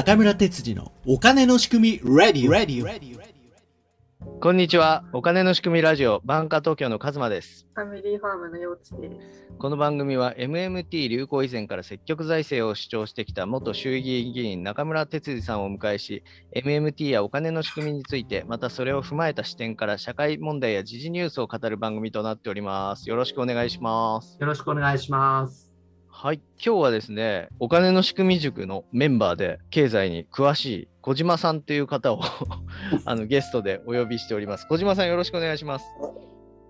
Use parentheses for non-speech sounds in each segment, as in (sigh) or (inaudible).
中村哲次のお金の仕組み Ready, Ready, Ready, こんにちは。お金の仕組みラジオ、バンカ東京のカズマです。ファミリーファームの幼稚です。この番組は MMT 流行以前から積極財政を主張してきた元衆議院議員中村哲司さんをお迎えし、MMT やお金の仕組みについて、またそれを踏まえた視点から社会問題や時事ニュースを語る番組となっております。よろしくお願いします。よろしくお願いします。はい、今日はですね、お金の仕組み塾のメンバーで経済に詳しい小島さんという方を (laughs) あのゲストでお呼びしております。小島さんよろしくお願いします。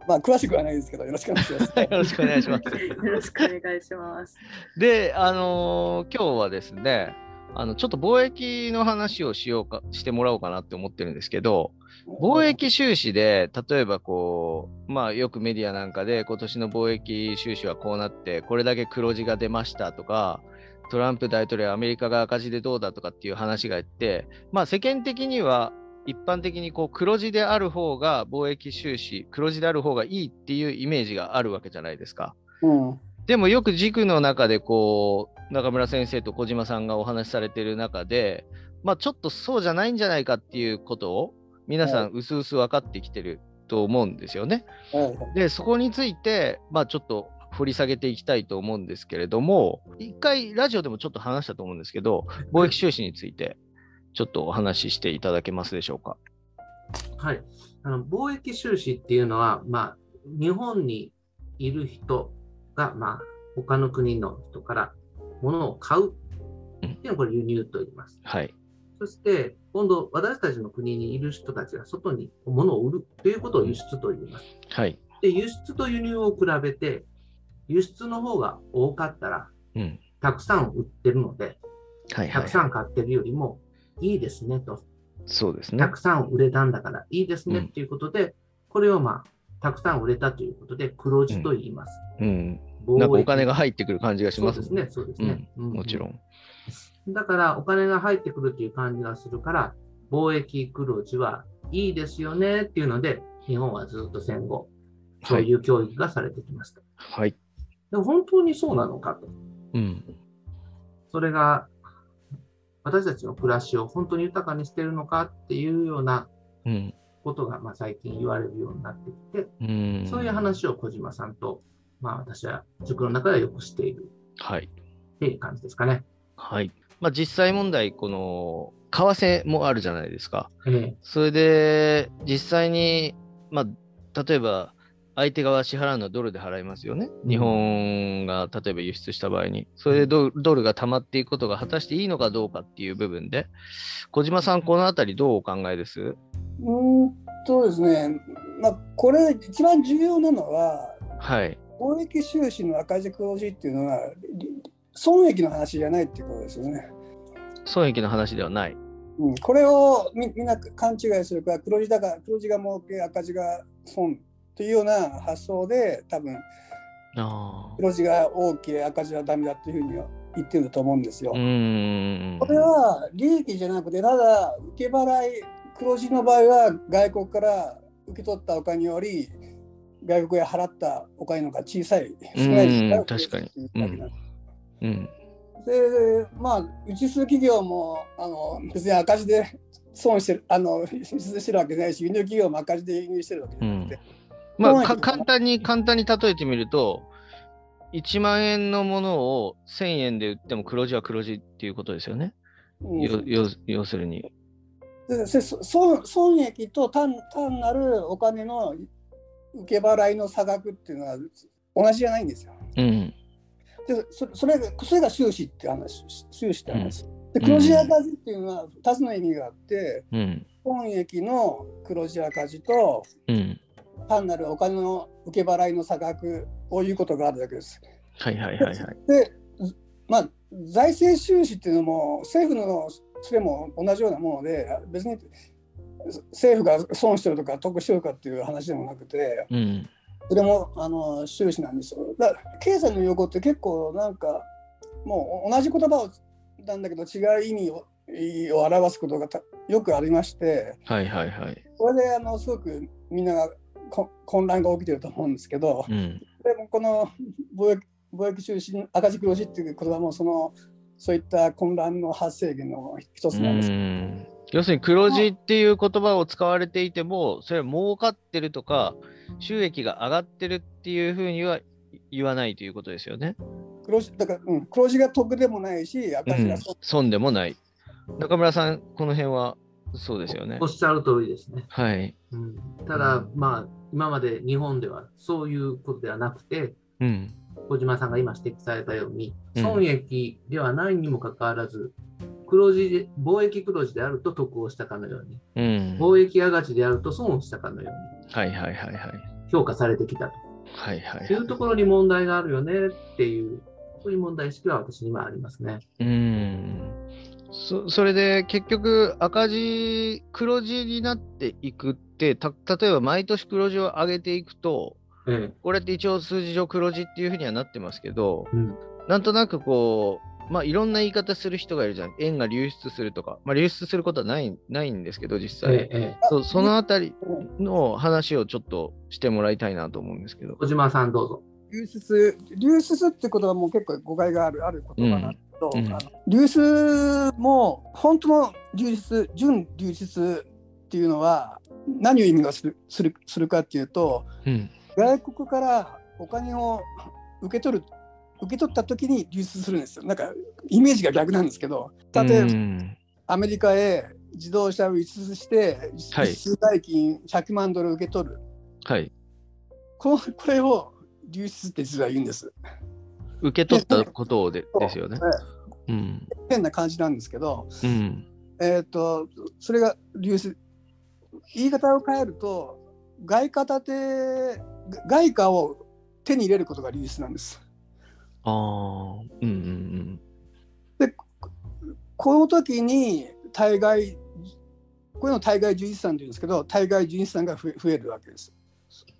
まあ、詳しくはないですけど、よろしくお願いします。(laughs) よろしくお願いします。よろしくお願いします。で、あのー今日はですね、あのちょっと貿易の話をしようかしてもらおうかなって思ってるんですけど、貿易収支で、例えばこう、まあよくメディアなんかで、今年の貿易収支はこうなって、これだけ黒字が出ましたとか、トランプ大統領、アメリカが赤字でどうだとかっていう話があって、まあ世間的には、一般的にこう黒字である方が貿易収支、黒字である方がいいっていうイメージがあるわけじゃないですか。うん。でもよく軸の中でこう中村先生と小島さんがお話しされている中で、まあ、ちょっとそうじゃないんじゃないかっていうことを皆さんうすうす分かってきてると思うんですよね。はい。でそこについて、まあ、ちょっと掘り下げていきたいと思うんですけれども一回ラジオでもちょっと話したと思うんですけど貿易収支についてちょっとお話ししていただけますでしょうか？はい。あの貿易収支っていうのは、まあ、日本にいる人が、まあ、他の国の人から物を買うっていうのをこれ輸入と言います。はい。そして、今度、私たちの国にいる人たちが外に物を売るということを輸出と言います。はい。で、輸出と輸入を比べて、輸出の方が多かったら、うん。たくさん売ってるので、はいはい。たくさん買ってるよりもいいですねと。そうですねた。くさん売れたんだからいいですねうんっていうことで、これをまあ、たくさん売れたということで、黒字と言います。うん。貿易なんかお金が入ってくる感じがしまそうですすね、そうですね。うん。もちろん。ん。だから、お金が入ってくるという感じがするから、貿易黒字はいいですよねっていうので、日本はずっと戦後、そういう教育がされてきました。はい。でも本当にそうなのかと。うん。それが、私たちの暮らしを本当に豊かにしているのかっていうようなうん。ことが、まあ、最近言われるようになってきて、うん。そういう話を小島さんと、まあ私は塾の中ではよくしているはい。っていう感じですかね。はい。まあ、実際問題、この、為替もあるじゃないですか。えそれで、実際に、まあ、例えば、相手側支払うのはドルで払いますよね。日本が例えば輸出した場合に。それでドドルが溜まっていくことが果たしていいのかどうかっていう部分で、小島さん、このあたりどうお考えです？うーんとですね、まあ、これ、一番重要なのは、はい。貿易収支の赤字黒字っていうのは、り損益の話じゃないっていうことですよね。損益の話ではない。うん、これをみみんな勘違いするから、黒字だから、黒字が儲け、赤字が損というような発想で、多分。黒字が大きい、赤字はダメだっていうふうには言ってると思うんですよ。これは利益じゃなくて、ただ受け払い、黒字の場合は外国から受け取ったお金より、外国へ払ったお金の方が小さい、少ないですうん確かにうんうん。で、まあ、うち数企業もあの別に赤字で損してる、あの輸出してるわけじゃないし、輸入企業も赤字で輸入してるわけじゃなくて、まあ、か損益の簡単に、簡単に例えてみると、1万円のものを1000円で売っても黒字は黒字っていうことですよね。うんよ要要するに。損益と単単なるお金の受け払いの差額っていうのは同じじゃないんですよ。うん。でそそれがそれが収支って話、収支って話。でうん黒字赤字っていうのは2つの意味があって、うん。損益の黒字赤字とうん。単なるお金の受け払いの差額をいうことがあるだけです。はいはいはいはい。で、ずまあ、財政収支っていうのも政府のそれも同じようなもので別に政府が損してるとか得してるかっていう話でもなくてうん。それもあの収支なんですよ。だ経済の用語って結構なんかもう同じ言葉をなんだけど違う意味をを表すことがたよくありましてはいはいはい。これであのすごくみんながこ混乱が起きてると思うんですけど、うん。でもこの貿易貿易収支赤字黒字っていう言葉もそのそういった混乱の発生源の一つなんです。うん要するに黒字っていう言葉を使われていても、それは儲かってるとか、収益が上がってるっていうふうには言わないということですよね。黒字だから、うん、黒字が得でもないし、うん赤字が損、損でもない。中村さん、この辺はそうですよねおっ。しゃる通りですね。はい。うん、ただ、まあ、今まで日本ではそういうことではなくて、うん。小島さんが今指摘されたように、うん損益ではないにもかかわらず、黒字で貿易黒字であると得をしたかのように、うん。貿易赤字であると損をしたかのようにはいはいはいはい。評価されてきたはいはいというところに問題があるよねっていう、そういう問題意識は私にはありますね。うん。そそれで結局赤字、黒字になっていくって、た例えば毎年黒字を上げていくと、ええこれって一応数字上黒字っていうふうにはなってますけど、うんなんとなくこう、まあいろんな言い方する人がいるじゃん。円が流出するとか。まあ流出することはないないんですけど、実際。ええええそうそのあたりの話をちょっとしてもらいたいなと思うんですけど。小島さんどうぞ。流出、流出って言葉も結構誤解があるある言葉なんだけど、うんうん流出も本当の流出、純流出っていうのは何を意味がするするするかっていうと、うん。外国からお金を受け取る受け取った時に流出するんですよ。なんかイメージが逆なんですけど、例えば、うんアメリカへ自動車を輸出して、はい輸出代金100万ドル受け取る。はい。このこれを流出って実は言うんです。受け取ったことをでですよね。えうん。え変な感じなんですけど、うん。えっ、と、それが流出。言い方を変えると、外貨建て、外貨を手に入れることが流出なんです。ああ。うんうんこの時に対外、こういうのを対外純資産というんですけど、対外純資産が増え増えるわけです。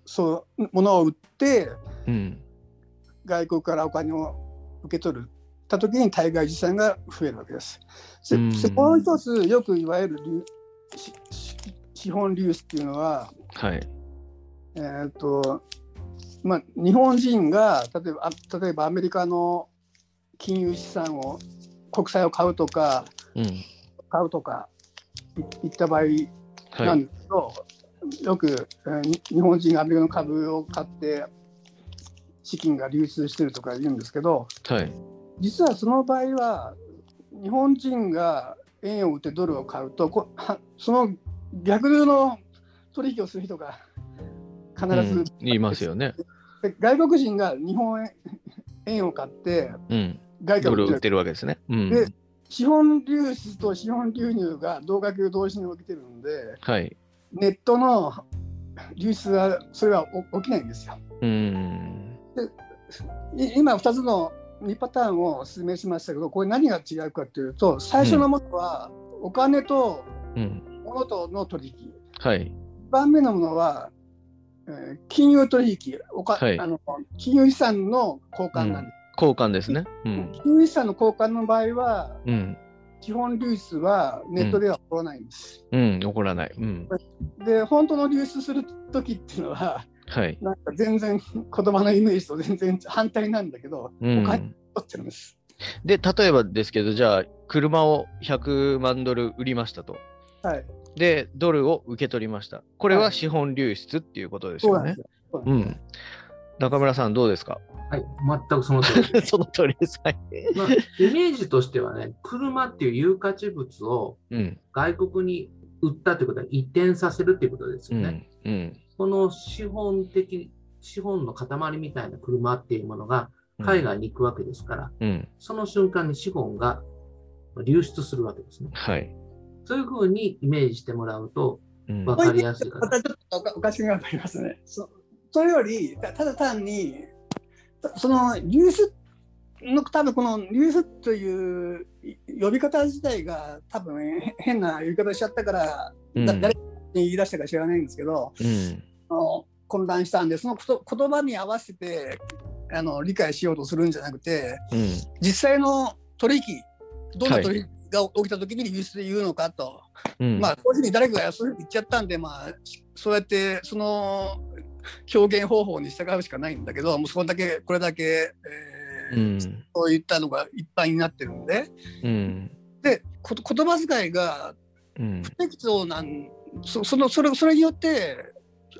そう、物を売って、うん。うん。外国からお金を受け取るた時に対外資産が増えるわけです。でうんでもう一つよくいわゆる資本流出っていうのは、はい。えーとまあ、日本人が例えばあ例えばアメリカの金融資産を国債を買うとかうん。買うとかいいった場合はい。なんですけど、よく、えーに日本人がアメリカの株を買って資金が流出してるとか言うんですけどはい。実はその場合は日本人が円を売ってドルを買うとこは (laughs) その逆の取引をする人が必ず、うん言いますよね。で外国人が日本円円を買ってうん。外貨を売ってるわけですね。うんで。資本流出と資本流入が同額同時に起きてるんではい。ネットの流出はそれはお起きないんですよ。うん。い今2つの2パターンをお勧めしましたけどこれ何が違うかというと最初のものはお金とうん。物との取引はい。1番目のものは、えー金融取引おか、はいあの金融資産の交換なんです。交換ですね。うん。金融資産の交換の場合はうん。基本流出はネットでは起こらないんです。うん。怒らない。うん。で本当の流出する時っていうのははい。なんか全然言葉のイメージと全然反対なんだけど、うお金ん。取ってるんです。で、例えばですけど、じゃあ、車を100万ドル売りましたと。はい。で、ドルを受け取りました。これは資本流出っていうことですよねそうなん。よ。そうなん。中村さん、どうですか？はい、全くその通りです。(laughs) その通りです。はい。まあ、イメージとしてはね、車っていう有価値物をうん。外国に売ったということは移転させるっていうことですよね。うん。うん。この資本的、資本の塊みたいな車っていうものが海外に行くわけですから、うん。その瞬間に資本が流出するわけですね。はい。そういうふうにイメージしてもらうとうん分かりやすいかな。またちょっとおかおかしみがありますね。そそれより、たただ単に、たその流出の、多分この流出というい呼び方自体が多分へ変な呼び方しちゃったから、うんだ誰に言い出したか知らないんですけど、うん。あの混乱したんで、そのこと言葉に合わせてあの理解しようとするんじゃなくて、うん。実際の取引、どんな取引が起きた時に流出で言うのかと。うん。まあ、そういうふうに誰かがそういうふうに言っちゃったんで、まあ、しそうやってその表現方法に従うしかないんだけど、もうそこだけ、これだけ、えうん。そういったのがいっぱいになってるんで、うん。で、こ言葉遣いがうん。不適当なんそそのそれそれによって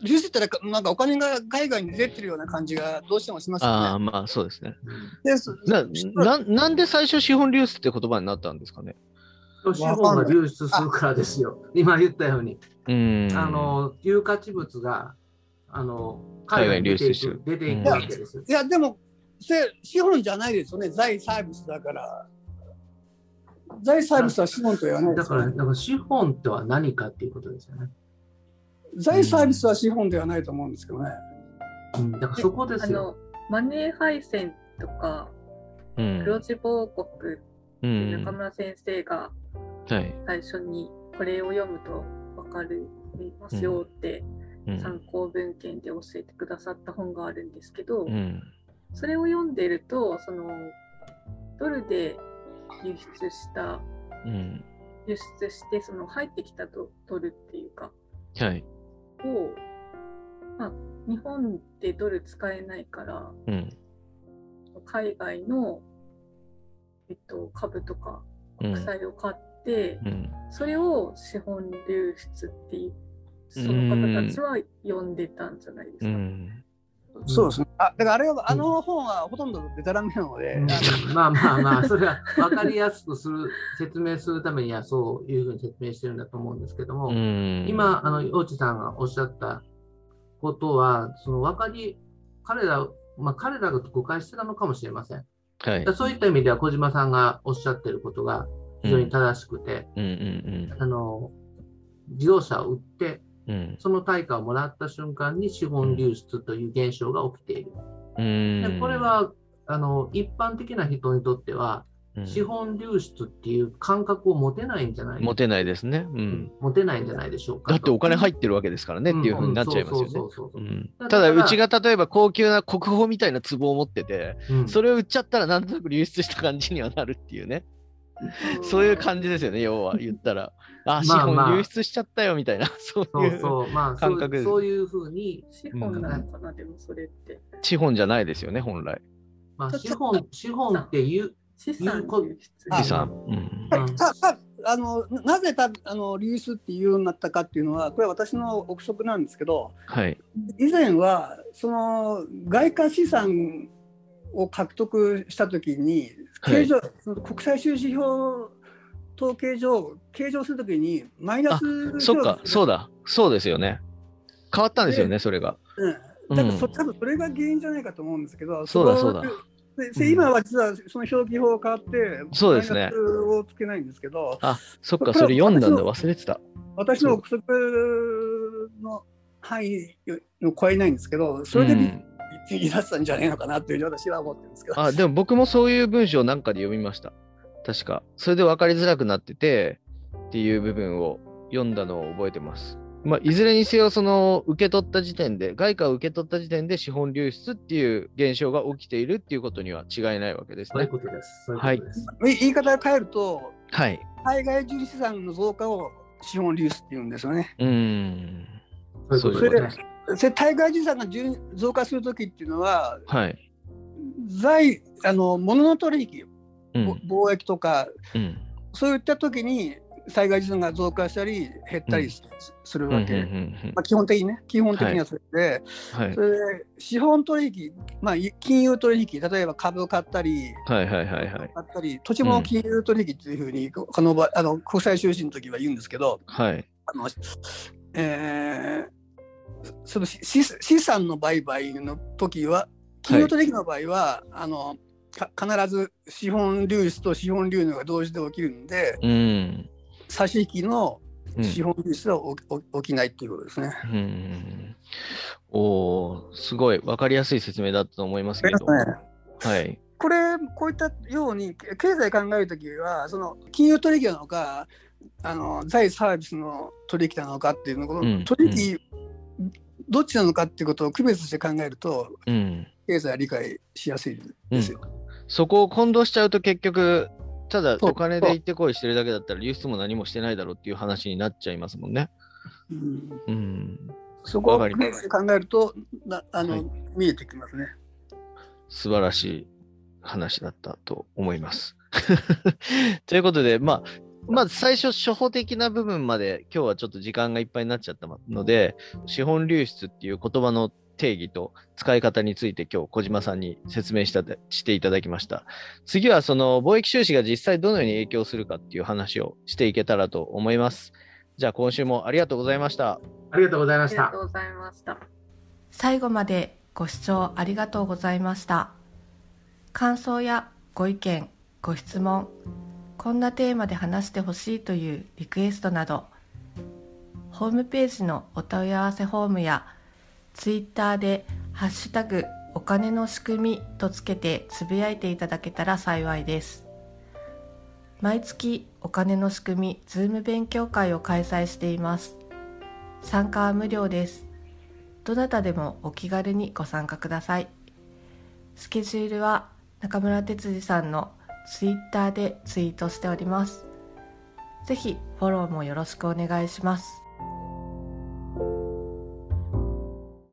流出ってなんかなんかお金が海外に出てるような感じがどうしてもしますああ、よね。まあそうですね。でそな、ななんで最初資本流出って言葉になったんですかね？資本が流出するからですよ。今言ったように。うん。あ、の、有価値物が、あの、海外に流出出ていく出ていくわけですよ。いやでもせ資本じゃないですよね財サービスだから財サービスは資本と言わないでだから、だから資本とは何かっていうことですよね。財サービスは資本ではないと思うんですけどね。うん、だからそこですよ。あのマネー配線とかうん。黒字報告うってん。中村先生がはい。最初にこれを読むと分かりますよってうん参考文献で教えてくださった本があるんですけど、うん。それを読んでるとそのドルで輸出したうん。輸出してその入ってきたドドルっていうかはい。を、まあ、日本でドル使えないからうん。海外の、えっと、株とかうん国債を買って、うん。それを資本流出っていうその方たちは読んでたんじゃないですか。うん。そうですね。あだからあれはあの本はほとんどデタラメなので、まあまあまあ、それは分かりやすくする、説明するためにはそういうふうに説明してるんだと思うんですけども、うん。今、あの、大地さんがおっしゃったことは、その分かり、彼ら、まあ彼らが誤解してたのかもしれません。はい。そういった意味では小島さんがおっしゃってることが非常に正しくて、あの、自動車を売って、その対価をもらった瞬間に資本流出という現象が起きている。うん。でこれは、あの、一般的な人にとっては、うん、資本流出っていう感覚を持てないんじゃない？持てないですね。うん。持てないんじゃないでしょうかと。だってお金入ってるわけですからねっていうふうになっちゃいますよね。ただ、うちが例えば高級な国宝みたいな壺を持ってて、うんそれを売っちゃったらなんとなく流出した感じにはなるっていうね。そういう感じですよね、要は言ったら。(laughs) あ、あまあ本流出しちゃったよみたいな、そうそいう感覚ですそういうふうに、資本なのかな、でもそれって。資本じゃないですよね、本来。まあ、資本、資本っていう、資産流出。あ資産。あのななぜたあの流出っていうようになったかっていうのはこれは私の憶測なんですけどはい。以前はその外貨資産を獲得したときにはい。計上、その国際収支表統計上計上するときにマイナスそっか、そうだ、だ、そうですよね。変わったんですよね、それが。うん、だからそうん。多分それが原因じゃないかと思うんですけどそうだそうだ。でで今は実はその表記法が変わってそうですね。をつけないんですけどあ、そっか、それ読んだんだ、忘れてた。私の憶測の範囲の超えないんですけど、それでうん言い出したんじゃないのかなというふうに私は思ってるんですけど。あ、でも僕もそういう文章なんかで読みました。確か。それで分かりづらくなっててっていう部分を読んだのを覚えてます。まあ、いずれにせよ、その受け取った時点で、外貨を受け取った時点で資本流出っていう現象が起きているっていうことには違いないわけですそういうね。ことです。そういうことです。言い方を変えると、はい。海外重資産の増加を資本流出っていうんですよね。うーん。そういうことで。それ対外資産が重増加するときっていうのは、はい。財あの物の取引、うん。ぼ貿易とか、うん。そういったときに災害資産が増加したり減ったりすするうん。うん。わけ。うんまあ、基本的にね、基本的にはそれで、はいそ。れで資本取引、まあ、金融取引、例えば株を買ったり、はいはいはいはい。買ったり、土地も金融取引っていうふうに、この場あの国際収支の時は言うんですけど、はい。あのえーその資資産の売買の時は、金融取引の場合は、あのか必ず資本流出と資本流入が同時で起きるんで、うん。差し引きのうん資本流出は起きないっていうことですね。うん。おーすごい分かりやすい説明だったと思いますけど。はい。これ、こういったように、け経済考えるときは、その金融取引なのか、あの財サービスの取引なのかっていうのこうんの取引、どっちなのかっていうことを区別して考えると、うん。経済は理解しやすいですよ。そこを混同しちゃうと結局、ただお金で行ってこいしてるだけだったら流出も何もしてないだろうっていう話になっちゃいますもんね。うんうん。そこを考えるとなあの、はい見えてきますね。素晴らしい。話だったと思います。(laughs) ということで、まあ、まず最初、初歩的な部分まで今日はちょっと時間がいっぱいになっちゃったので、資本流出っていう言葉の定義と使い方について今日小島さんに説明したしていただきました。次はその貿易収支が実際どのように影響するかっていう話をしていけたらと思います。じゃあ今週もありがとうございました。ありがとうございましたありがと。うございました。最後までご視聴ありがとうございました。感想やご意見、ご質問、こんなテーマで話してほしいというリクエストなど、ホームページのお問い合わせフォームや、ツイッターでハッシュタグお金の仕組みとつけてつぶやいていただけたら幸いです。毎月お金の仕組みズーム勉強会を開催しています。参加は無料です。どなたでもお気軽にご参加ください。スケジュールは中村哲司さんのツイッターでツイートしております。ぜひフォローもよろしくお願いします。